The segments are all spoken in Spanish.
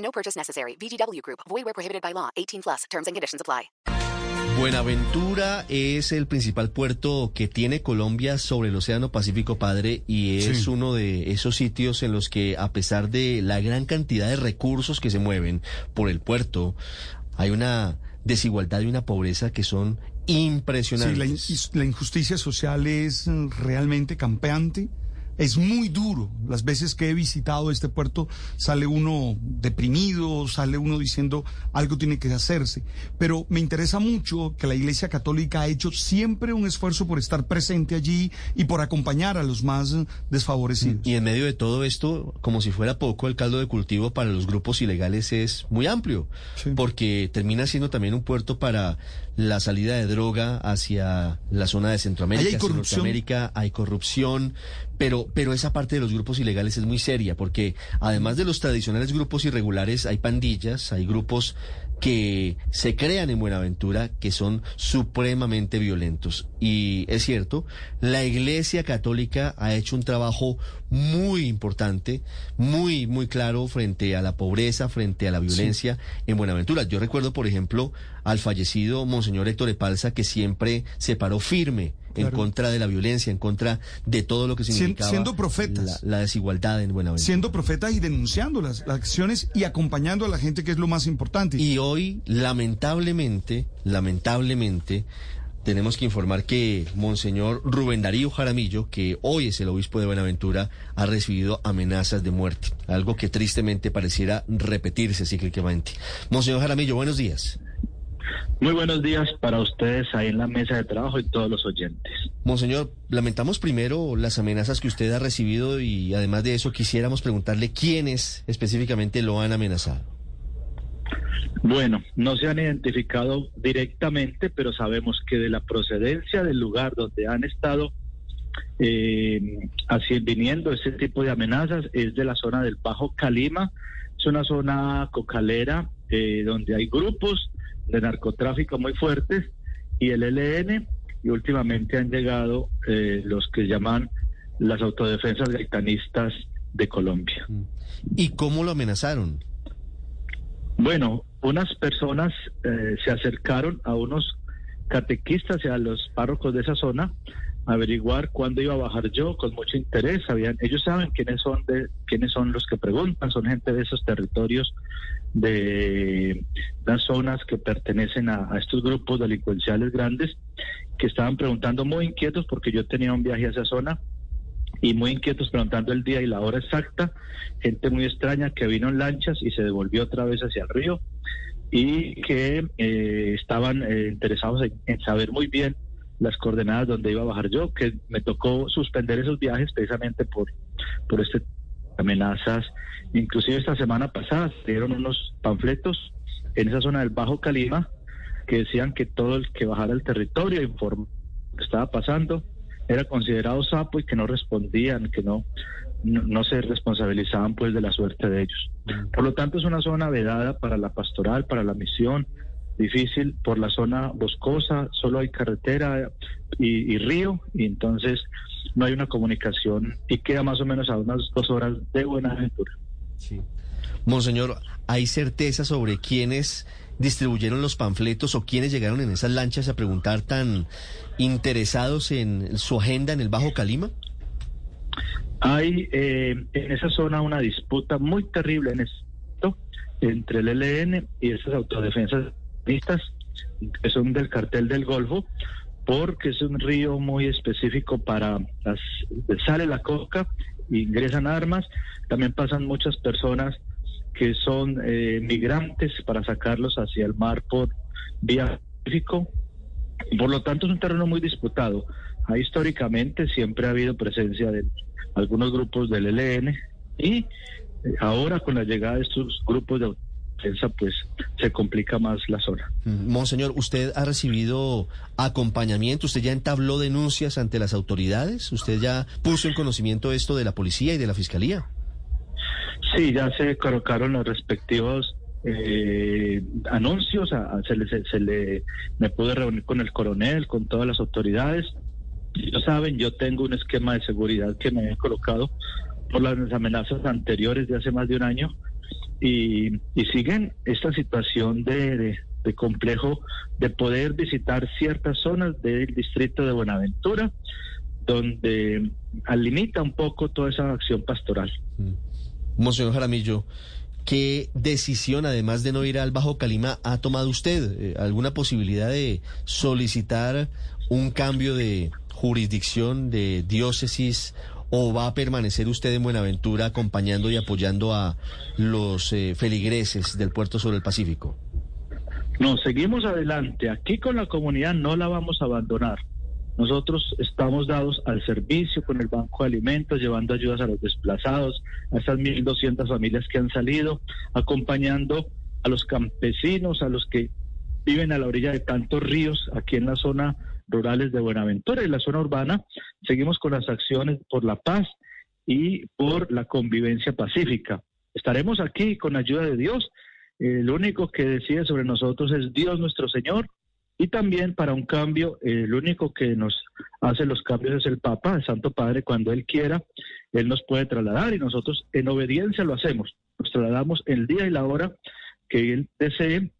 No purchase necessary. VGW Group. Void where prohibited by law. 18 plus. Terms and conditions apply. Buenaventura es el principal puerto que tiene Colombia sobre el Océano Pacífico Padre y es uno de esos sitios en los que a pesar de la gran cantidad de recursos que se mueven por el puerto, hay una desigualdad y una pobreza que son impresionantes. Sí, la, in- la injusticia social es mm, realmente campeante. Es muy duro. Las veces que he visitado este puerto sale uno deprimido, sale uno diciendo algo tiene que hacerse. Pero me interesa mucho que la Iglesia Católica ha hecho siempre un esfuerzo por estar presente allí y por acompañar a los más desfavorecidos. Y en medio de todo esto, como si fuera poco, el caldo de cultivo para los grupos ilegales es muy amplio, Sí. porque termina siendo también un puerto para la salida de droga hacia la zona de Centroamérica, hay hacia corrupción. Norteamérica, hay corrupción, pero, pero esa parte de los grupos ilegales es muy seria, porque además de los tradicionales grupos irregulares, hay pandillas, hay grupos que se crean en Buenaventura que son supremamente violentos. Y es cierto, la Iglesia Católica ha hecho un trabajo muy importante, muy, muy claro frente a la pobreza, frente a la violencia en Buenaventura. Yo recuerdo, por ejemplo, al fallecido Monseñor Héctor Epalza, que siempre se paró firme en contra de la violencia, en contra de todo lo que significaba siendo profetas. La, la desigualdad en Buenaventura. Siendo profetas y denunciando las, las acciones y acompañando a la gente, que es lo más importante. Y hoy, lamentablemente, lamentablemente, tenemos que informar que Monseñor Rubén Darío Jaramillo, que hoy es el obispo de Buenaventura, ha recibido amenazas de muerte, algo que tristemente pareciera repetirse cíclicamente. Monseñor Jaramillo, buenos días. Muy buenos días para ustedes ahí en la mesa de trabajo y todos los oyentes. Monseñor, lamentamos primero las amenazas que usted ha recibido y además de eso quisiéramos preguntarle quiénes específicamente lo han amenazado. Bueno, no se han identificado directamente, pero sabemos que de la procedencia del lugar donde han estado eh, así viniendo ese tipo de amenazas es de la zona del Bajo Calima, es una zona cocalera eh, donde hay grupos de narcotráfico muy fuertes y el ELN y últimamente han llegado eh, los que llaman las autodefensas gaitanistas de Colombia. ¿Y cómo lo amenazaron? Bueno, unas personas eh, se acercaron a unos catequistas y a los párrocos de esa zona averiguar cuándo iba a bajar yo con mucho interés. Sabían, ellos saben quiénes son de quiénes son los que preguntan, son gente de esos territorios de las zonas que pertenecen a, estos grupos delincuenciales grandes que estaban preguntando muy inquietos porque yo tenía un viaje a esa zona y muy inquietos preguntando el día y la hora exacta, gente muy extraña que vino en lanchas y se devolvió otra vez hacia el río y que eh, estaban eh, interesados en saber muy bien las coordenadas donde iba a bajar yo, que me tocó suspender esos viajes precisamente por, por este amenazas. Inclusive esta semana pasada dieron unos panfletos en esa zona del Bajo Calima que decían que todo el que bajara al territorio informar lo que estaba pasando era considerado sapo y que no respondían, que no, no, no se responsabilizaban pues de la suerte de ellos. Por lo tanto es una zona vedada para la pastoral, para la misión, difícil por la zona boscosa, solo hay carretera y, y río y entonces no hay una comunicación y queda más o menos a unas dos horas de Buenaventura. Sí. Monseñor, ¿hay certeza sobre quiénes distribuyeron los panfletos o quiénes llegaron en esas lanchas a preguntar tan interesados en su agenda en el Bajo Calima? Hay eh, en esa zona una disputa muy terrible en esto entre el ELN y esas autodefensas que son del cartel del Golfo, porque es un río muy específico para las sale la coca, ingresan armas, también pasan muchas personas que son eh, migrantes para sacarlos hacia el mar por vía Pacífico. Por lo tanto, es un terreno muy disputado. Ahí históricamente siempre ha habido presencia de algunos grupos del ELN y Eh, ahora con la llegada de estos grupos de defensa, pues se complica más la zona. Mm, Monseñor, ¿usted ha recibido acompañamiento? ¿Usted ya entabló denuncias ante las autoridades? ¿Usted ya puso en conocimiento esto de la policía y de la fiscalía? Sí, ya se colocaron los respectivos eh, anuncios, a- a- se, le, se, se le, me pude reunir con el coronel, con todas las autoridades. Ya saben, yo tengo un esquema de seguridad que me he colocado por las amenazas anteriores de hace más de un año y, y siguen esta situación de, complejo de poder visitar ciertas zonas del distrito de Buenaventura, donde limita un poco toda esa acción pastoral. Monseñor Jaramillo, ¿qué decisión, además de no ir al Bajo Calima, ha tomado usted? Eh, ¿Alguna posibilidad de solicitar un cambio de jurisdicción, de diócesis, o va a permanecer usted en Buenaventura acompañando y apoyando a los eh, feligreses del puerto sobre el Pacífico? No, seguimos adelante. Aquí con la comunidad no la vamos a abandonar. Nosotros estamos dados al servicio con el Banco de Alimentos, llevando ayudas a los desplazados, a esas 1.200 familias que han salido, acompañando a los campesinos, a los que viven a la orilla de tantos ríos aquí en la zona rurales de Buenaventura y la zona urbana. Seguimos con las acciones por la paz y por la convivencia pacífica. Estaremos aquí con ayuda de Dios. Eh, lo único que decide sobre nosotros es Dios nuestro Señor y también para un cambio, eh, el único que nos hace los cambios es el Papa, el Santo Padre, cuando Él quiera, Él nos puede trasladar y nosotros en obediencia lo hacemos. Nos trasladamos el día y la hora que Él desee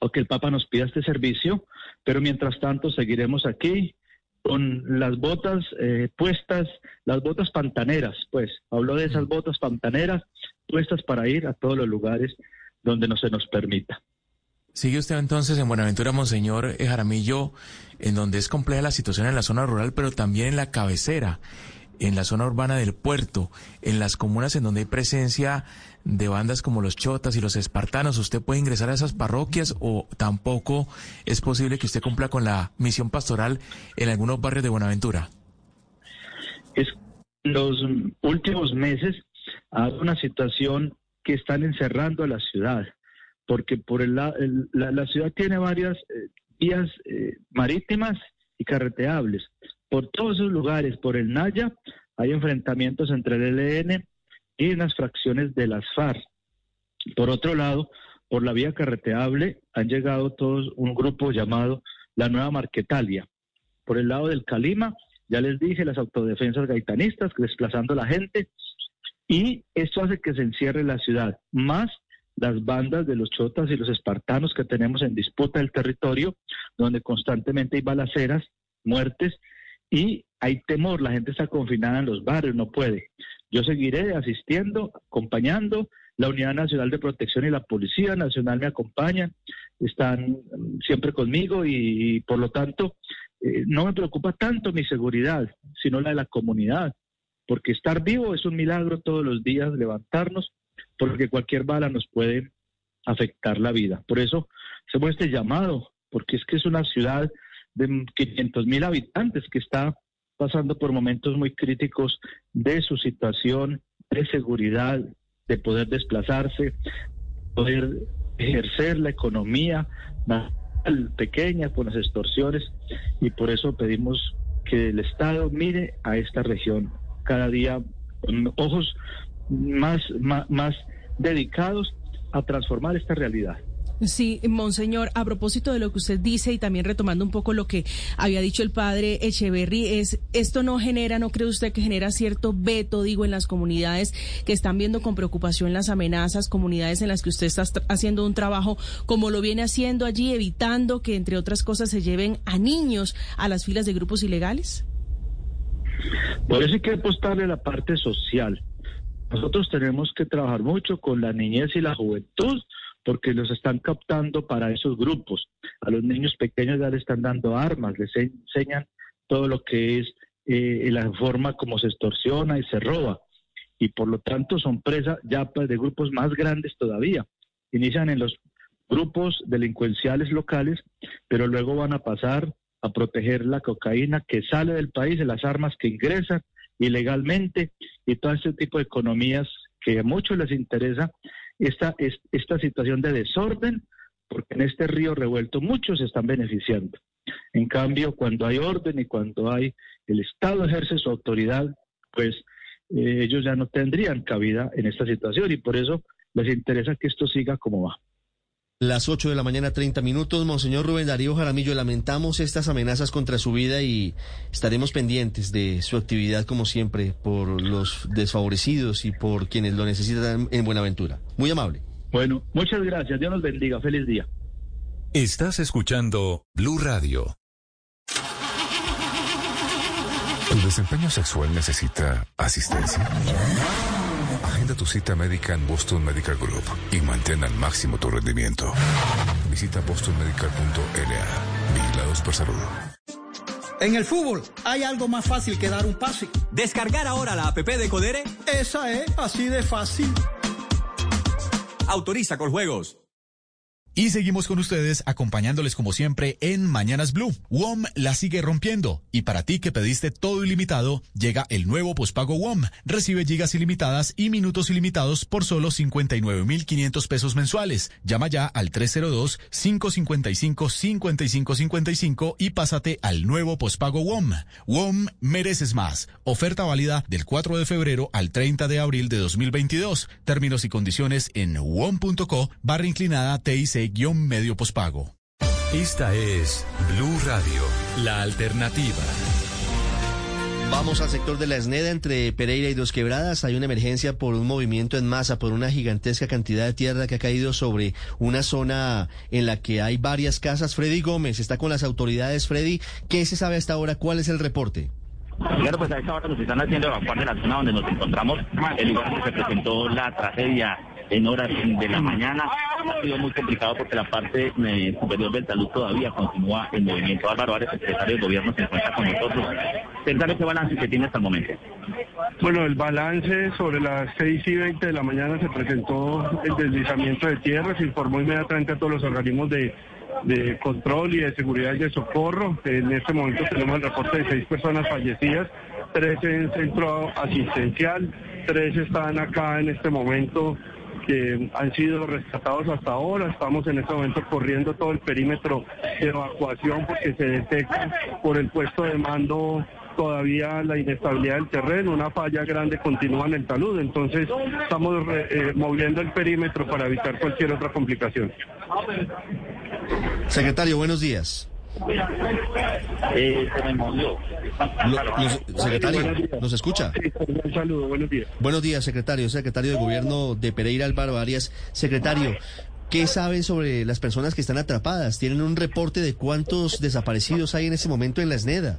o que el Papa nos pida este servicio, pero mientras tanto seguiremos aquí con las botas eh, puestas, las botas pantaneras, pues, hablo de esas botas pantaneras puestas para ir a todos los lugares donde no se nos permita. Sigue usted entonces en Buenaventura, Monseñor Jaramillo, en donde es compleja la situación en la zona rural, pero también en la cabecera, en la zona urbana del puerto, en las comunas en donde hay presencia de bandas como los chotas y los espartanos. ¿Usted puede ingresar a esas parroquias o tampoco es posible que usted cumpla con la misión pastoral en algunos barrios de Buenaventura? Es los últimos meses hay una situación que están encerrando a la ciudad, porque por el, el, la, la, ciudad tiene varias eh, vías eh, marítimas y carreteables. Por todos esos lugares, por el Naya, hay enfrentamientos entre el ELN y unas fracciones de las FARC. Por otro lado, por la vía carreteable han llegado todos un grupo llamado la Nueva Marquetalia. Por el lado del Calima, ya les dije, las autodefensas gaitanistas desplazando a la gente y esto hace que se encierre la ciudad, más las bandas de los chotas y los espartanos que tenemos en disputa del territorio, donde constantemente hay balaceras, muertes y hay temor, la gente está confinada en los barrios, no puede. Yo seguiré asistiendo, acompañando, la Unidad Nacional de Protección y la Policía Nacional me acompañan, están siempre conmigo y, y por lo tanto eh, no me preocupa tanto mi seguridad, sino la de la comunidad, porque estar vivo es un milagro todos los días, levantarnos, porque cualquier bala nos puede afectar la vida. Por eso hacemos este llamado, porque es que es una ciudad de 500 mil habitantes que está pasando por momentos muy críticos de su situación de seguridad, de poder desplazarse, poder ejercer la economía pequeña con las extorsiones y por eso pedimos que el Estado mire a esta región cada día con ojos más, más dedicados a transformar esta realidad. Sí, Monseñor, a propósito de lo que usted dice y también retomando un poco lo que había dicho el padre Echeverry, es esto no genera, ¿no cree usted que genera cierto veto, digo, en las comunidades que están viendo con preocupación las amenazas, comunidades en las que usted está haciendo un trabajo como lo viene haciendo allí, evitando que, entre otras cosas, se lleven a niños a las filas de grupos ilegales? Por eso hay que apostarle a la parte social. Nosotros tenemos que trabajar mucho con la niñez y la juventud porque los están captando para esos grupos. A los niños pequeños ya les están dando armas, les enseñan todo lo que es eh, la forma como se extorsiona y se roba. Y por lo tanto son presas ya de grupos más grandes todavía. Inician en los grupos delincuenciales locales, pero luego van a pasar a proteger la cocaína que sale del país, de las armas que ingresan ilegalmente y todo este tipo de economías que a muchos les interesa esta, es- esta situación de desorden, porque en este río revuelto muchos están beneficiando. En cambio, cuando hay orden y cuando hay el Estado ejerce su autoridad, pues eh, ellos ya no tendrían cabida en esta situación y por eso les interesa que esto siga como va. Las 8 de la mañana, 30 minutos. Monseñor Rubén Darío Jaramillo, lamentamos estas amenazas contra su vida y estaremos pendientes de su actividad, como siempre, por los desfavorecidos y por quienes lo necesitan en Buenaventura. Muy amable. Bueno, muchas gracias. Dios nos bendiga. Feliz día. Estás escuchando Blue Radio. ¿Tu desempeño sexual necesita asistencia? Agenda tu cita médica en Boston Medical Group y mantén al máximo tu rendimiento. Visita bostonmedical.la. Vigilados por salud. En el fútbol hay algo más fácil que dar un pase. Descargar ahora la APP de Codere. Esa es así de fácil. Autoriza con juegos. Y seguimos con ustedes acompañándoles como siempre en Mañanas Blue. WOM la sigue rompiendo y para ti que pediste todo ilimitado, llega el nuevo pospago WOM. Recibe gigas ilimitadas y minutos ilimitados por solo 59,500 pesos mensuales. Llama ya al 302-555-5555 y pásate al nuevo pospago WOM. WOM mereces más. Oferta válida del 4 de febrero al 30 de abril de 2022. Términos y condiciones en WOM.co barra inclinada TIC-medio pospago. Esta es Blue Radio, la alternativa. Vamos al sector de la Esneda entre Pereira y Dos Quebradas. Hay una emergencia por un movimiento en masa, por una gigantesca cantidad de tierra que ha caído sobre una zona en la que hay varias casas. Freddy Gómez está con las autoridades. Freddy, ¿qué se sabe hasta ahora? ¿Cuál es el reporte? Claro, pues a esta hora nos están haciendo evacuar de la zona donde nos encontramos, el lugar donde se presentó la tragedia en horas de la mañana. Ha sido muy complicado porque la parte eh, superior del talud todavía continúa en movimiento. Álvaro Ares, secretario de Gobierno, se encuentra con nosotros. Secretario, ¿qué balance que tiene hasta el momento? Bueno, el balance sobre las 6 y 20 de la mañana se presentó el deslizamiento de tierra, se informó inmediatamente a todos los organismos de, de control y de seguridad y de socorro. En este momento tenemos el reporte de seis personas fallecidas, tres en centro asistencial, tres están acá en este momento han sido rescatados hasta ahora. Estamos en este momento corriendo todo el perímetro de evacuación porque se detecta por el puesto de mando todavía la inestabilidad del terreno, una falla grande continúa en el talud, entonces estamos eh, moviendo el perímetro para evitar cualquier otra complicación. Secretario, buenos días. Eh, se me movió. Lo- los- secretario, ¿nos escucha? Un saludo, buenos días. Buenos días, secretario. Secretario de Gobierno de Pereira, Álvaro Arias. Secretario, ¿qué saben sobre las personas que están atrapadas? ¿Tienen un reporte de cuántos desaparecidos hay en este momento en la Esneda?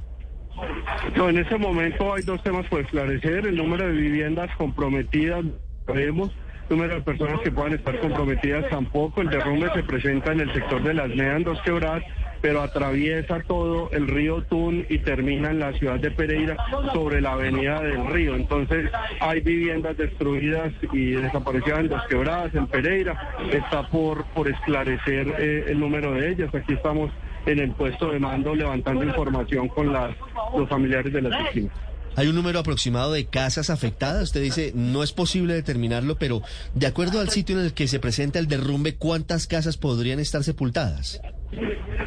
No, en este momento hay dos temas por esclarecer. El número de viviendas comprometidas, sabemos. El número de personas que puedan estar comprometidas tampoco. El derrumbe se presenta en el sector de las NEA en Dos Quebradas, pero atraviesa todo el río Tun y termina en la ciudad de Pereira sobre la avenida del río. Entonces hay viviendas destruidas y desaparecidas en Dos Quebradas, en Pereira. Está por, por esclarecer eh, el número de ellas. Aquí estamos en el puesto de mando levantando información con las, los familiares de las víctimas. ¿Hay un número aproximado de casas afectadas? Usted dice, no es posible determinarlo, pero de acuerdo al sitio en el que se presenta el derrumbe, ¿cuántas casas podrían estar sepultadas?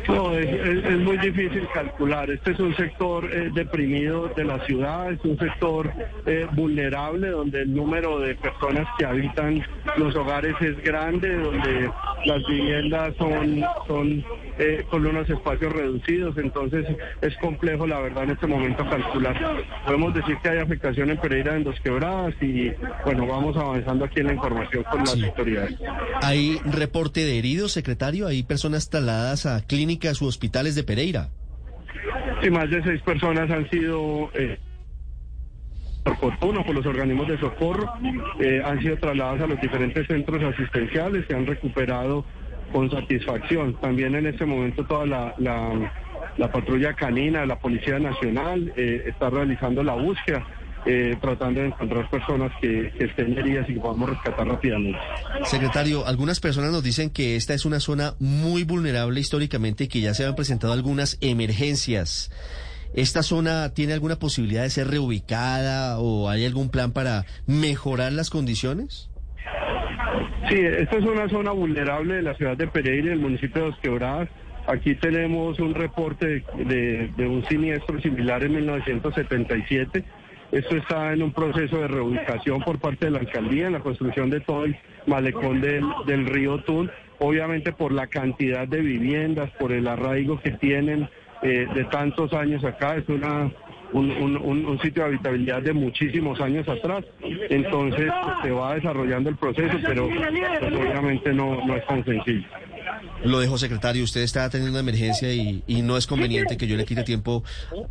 No, es, es- muy difícil calcular. Este es un sector eh, deprimido de la ciudad, es un sector eh, vulnerable donde el número de personas que habitan los hogares es grande, donde las viviendas son, son eh, con unos espacios reducidos, entonces es complejo la verdad en este momento calcular. Podemos decir que hay afectación en Pereira en dos quebradas y bueno, vamos avanzando aquí en la información con las autoridades. ¿Hay reporte de heridos, secretario? ¿Hay personas trasladadas a clínicas u hospitales de Pereira? Y más de seis personas han sido, eh, por los organismos de socorro, eh, han sido trasladadas a los diferentes centros asistenciales, se han recuperado con satisfacción. También en este momento toda la, la, la patrulla canina de la Policía Nacional eh, está realizando la búsqueda. eh, tratando de encontrar personas que, que estén heridas y que podamos rescatar rápidamente. Secretario, algunas personas nos dicen que esta es una zona muy vulnerable históricamente y que ya se han presentado algunas emergencias. ¿esta zona tiene alguna posibilidad de ser reubicada o hay algún plan para mejorar las condiciones? Sí, esta es una zona vulnerable de la ciudad de Pereira, el municipio de Dos Quebradas. Aquí tenemos un reporte de, un siniestro similar en 1977. Esto está en un proceso de reubicación por parte de la alcaldía en la construcción de todo el malecón del, del río Tun, obviamente por la cantidad de viviendas, por el arraigo que tienen eh, de tantos años acá. Es una un, un, un, sitio de habitabilidad de muchísimos años atrás. Entonces pues, se va desarrollando el proceso, pero pues, obviamente no, no es tan sencillo. Lo dejo, secretario. Usted está teniendo una emergencia y, y, no es conveniente que yo le quite tiempo,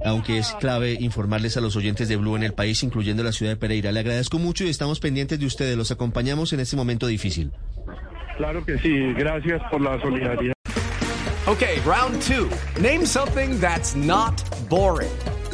aunque es clave informarles a los oyentes de Blue en el país, incluyendo la ciudad de Pereira. Le agradezco mucho y estamos pendientes de ustedes. Los acompañamos en este momento difícil. Claro que sí. Gracias por la solidaridad. Okay, round two. Name something that's not boring.